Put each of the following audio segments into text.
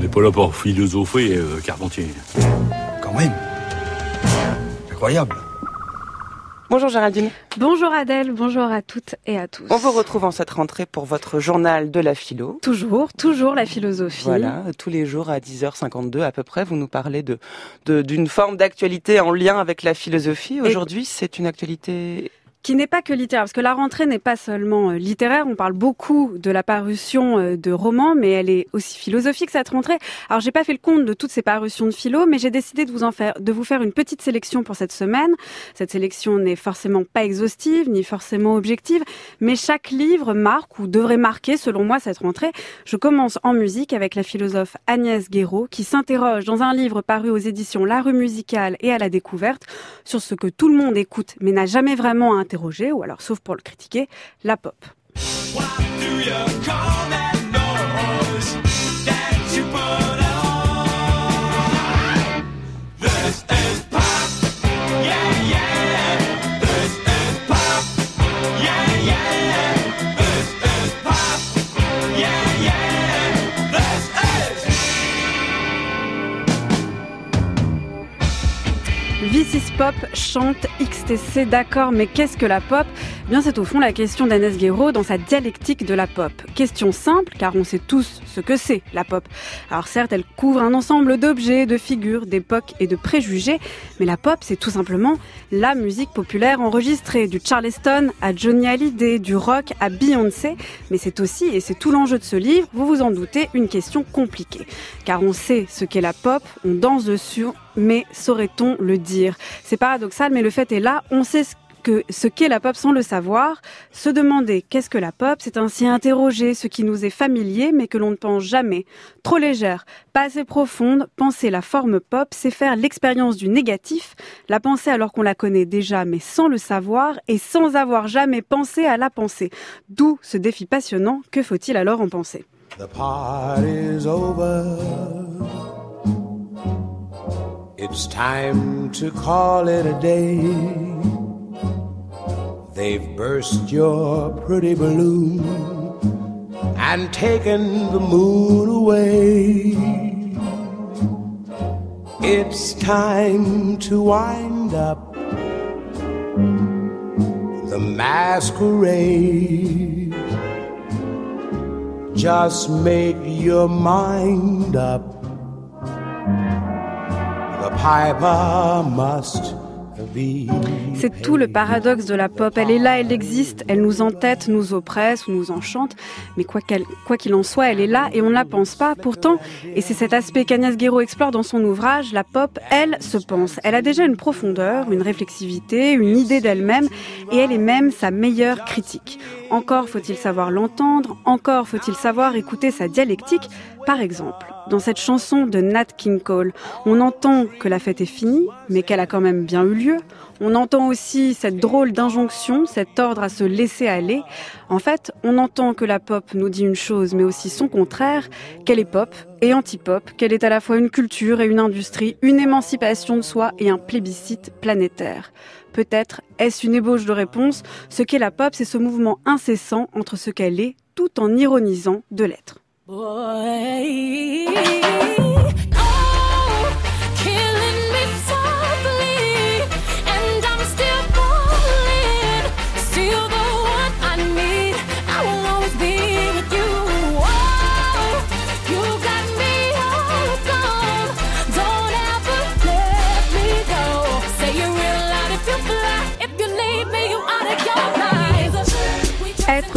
On n'est pas là pour philosopher, euh, Carpentier. Quand même. Incroyable. Bonjour Géraldine. Bonjour Adèle, bonjour à toutes et à tous. On vous retrouve en cette rentrée pour votre journal de la philo. Toujours, toujours la philosophie. Voilà, tous les jours à 10h52 à peu près, vous nous parlez de d'une forme d'actualité en lien avec la philosophie. Aujourd'hui, c'est une actualité qui n'est pas que littéraire, parce que la rentrée n'est pas seulement euh, littéraire, on parle beaucoup de la parution euh, de romans, mais elle est aussi philosophique cette rentrée. Alors j'ai pas fait le compte de toutes ces parutions de philo, mais j'ai décidé de vous en faire, de vous faire une petite sélection pour cette semaine. Cette sélection n'est forcément pas exhaustive, ni forcément objective, mais chaque livre marque ou devrait marquer, selon moi, cette rentrée. Je commence en musique avec la philosophe Agnès Guéraud, qui s'interroge dans un livre paru aux éditions La Rue Musicale et à la Découverte sur ce que tout le monde écoute, mais n'a jamais vraiment un ou alors sauf pour le critiquer, la pop. V6 Pop chante XTC, d'accord, mais qu'est-ce que la pop? Bien, c'est au fond la question d'Agnès Guéraud dans sa dialectique de la pop. Question simple, car on sait tous ce que c'est la pop. Alors certes, elle couvre un ensemble d'objets, de figures, d'époques et de préjugés, mais la pop, c'est tout simplement la musique populaire enregistrée, du Charleston à Johnny Hallyday, du rock à Beyoncé. Mais c'est aussi, et c'est tout l'enjeu de ce livre, vous vous en doutez, une question compliquée. Car on sait ce qu'est la pop, on danse dessus, mais saurait-on le dire? C'est paradoxal, mais le fait est là, on sait ce qu'est la pop sans le savoir. Se demander qu'est-ce que la pop, c'est ainsi interroger ce qui nous est familier mais que l'on ne pense jamais. Trop légère, pas assez profonde, penser la forme pop, c'est faire l'expérience du négatif, la penser alors qu'on la connaît déjà mais sans le savoir et sans avoir jamais pensé à la penser. D'où ce défi passionnant, que faut-il alors en penser? It's time to call it a day. They've burst your pretty balloon and taken the moon away. It's time to wind up the masquerade. Just make your mind up C'est tout le paradoxe de la pop. Elle est là, elle existe, elle nous entête, nous oppresse ou nous enchante. Mais quoi qu'il en soit, elle est là et on ne la pense pas. Pourtant, et c'est cet aspect qu'Agnès Guéraud explore dans son ouvrage, la pop, elle, se pense. Elle a déjà une profondeur, une réflexivité, une idée d'elle-même et elle est même sa meilleure critique. Encore faut-il savoir l'entendre, encore faut-il savoir écouter sa dialectique. Par exemple, dans cette chanson de Nat King Cole, on entend que la fête est finie, mais qu'elle a quand même bien eu lieu. On entend aussi cette drôle d'injonction, cet ordre à se laisser aller. En fait, on entend que la pop nous dit une chose, mais aussi son contraire, qu'elle est pop et anti-pop, qu'elle est à la fois une culture et une industrie, une émancipation de soi et un plébiscite planétaire. Peut-être est-ce une ébauche de réponse Ce qu'est la pop, c'est ce mouvement incessant entre ce qu'elle est, tout en ironisant de l'être.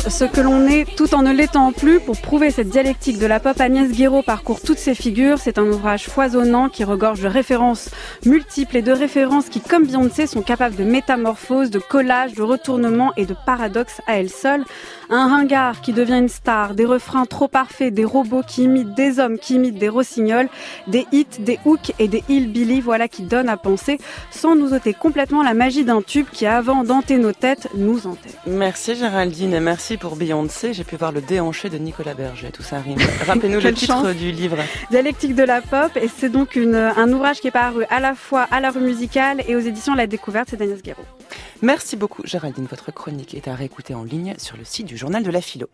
Ce que l'on est tout en ne l'étant plus. Pour prouver cette dialectique de la pop, Agnès Guéraud parcourt toutes ces figures. C'est un ouvrage foisonnant qui regorge de références multiples et de références qui, comme Beyoncé, sont capables de métamorphose, de collage, de retournement et de paradoxe à elles seules. Un ringard qui devient une star, des refrains trop parfaits, des robots qui imitent des hommes qui imitent des rossignols, des hits, des hooks et des hillbilly, voilà qui donnent à penser, sans nous ôter complètement la magie d'un tube qui, avant d'hanter nos têtes, nous entête. Merci Géraldine merci pour Beyoncé. J'ai pu voir le déhanché de Nicolas Berger, tout ça rime. Rappelez-nous le titre du livre. Dialectique de la pop, et c'est donc une, un ouvrage qui est paru à la fois à la rue musicale et aux éditions La Découverte, c'est Daniel Guéraud. Merci beaucoup Géraldine, votre chronique est à réécouter en ligne sur le site du Journal de la Philo.